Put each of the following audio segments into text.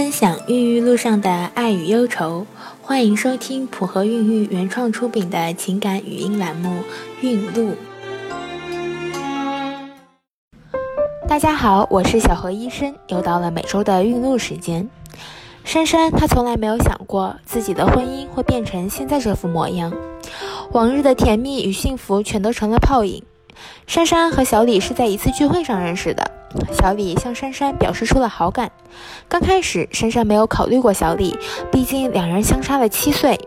分享孕育路上的爱与忧愁，欢迎收听普和孕育原创出品的情感语音栏目《孕路》。大家好，我是小何医生，又到了每周的孕路时间。珊珊她从来没有想过自己的婚姻会变成现在这副模样，往日的甜蜜与幸福全都成了泡影。珊珊和小李是在一次聚会上认识的。小李向珊珊表示出了好感。刚开始，珊珊没有考虑过小李，毕竟两人相差了七岁。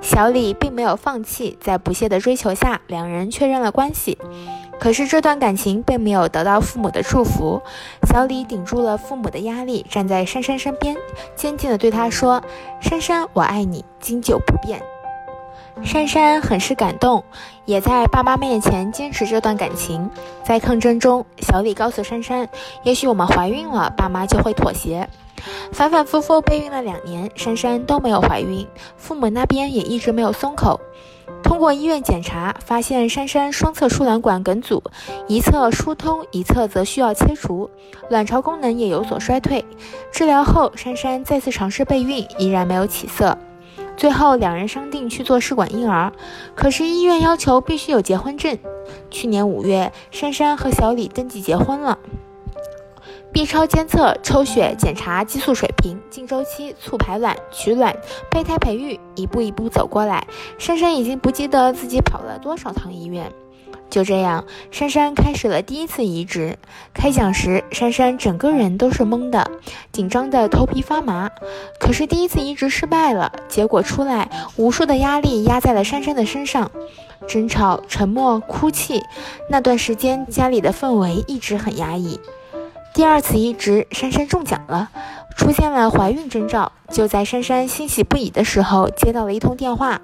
小李并没有放弃，在不懈的追求下，两人确认了关系。可是这段感情并没有得到父母的祝福。小李顶住了父母的压力，站在珊珊身边，坚定地对她说：“珊珊，我爱你，经久不变。”珊珊很是感动，也在爸妈面前坚持这段感情。在抗争中，小李告诉珊珊：“也许我们怀孕了，爸妈就会妥协。”反反复复备孕了两年，珊珊都没有怀孕，父母那边也一直没有松口。通过医院检查，发现珊珊双侧输卵管梗阻，一侧疏通，一侧则需要切除，卵巢功能也有所衰退。治疗后，珊珊再次尝试备孕，依然没有起色。最后，两人商定去做试管婴儿，可是医院要求必须有结婚证。去年五月，珊珊和小李登记结婚了。B 超监测、抽血检查激素水平、经周期、促排卵、取卵、胚胎培育，一步一步走过来，珊珊已经不记得自己跑了多少趟医院。就这样，珊珊开始了第一次移植。开讲时，珊珊整个人都是懵的，紧张的头皮发麻。可是第一次移植失败了，结果出来，无数的压力压在了珊珊的身上，争吵、沉默、哭泣。那段时间，家里的氛围一直很压抑。第二次移植，珊珊中奖了，出现了怀孕征兆。就在珊珊欣喜不已的时候，接到了一通电话。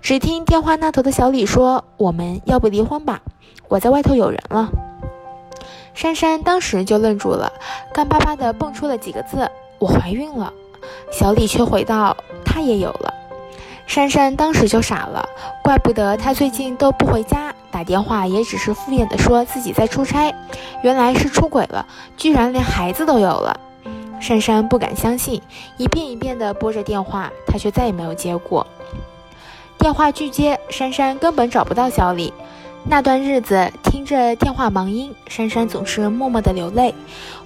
只听电话那头的小李说：“我们要不离婚吧？我在外头有人了。”珊珊当时就愣住了，干巴巴的蹦出了几个字：“我怀孕了。”小李却回道：“他也有了。”珊珊当时就傻了，怪不得他最近都不回家，打电话也只是敷衍的说自己在出差，原来是出轨了，居然连孩子都有了。珊珊不敢相信，一遍一遍的拨着电话，她却再也没有接过。电话拒接，珊珊根本找不到小李。那段日子，听着电话忙音，珊珊总是默默的流泪。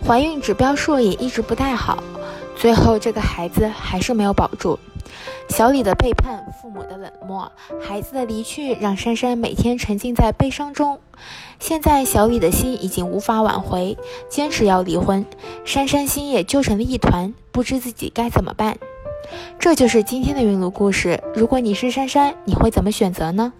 怀孕指标数也一直不太好，最后这个孩子还是没有保住。小李的背叛，父母的冷漠，孩子的离去，让珊珊每天沉浸在悲伤中。现在小李的心已经无法挽回，坚持要离婚，珊珊心也揪成了一团，不知自己该怎么办。这就是今天的孕路故事。如果你是珊珊，你会怎么选择呢？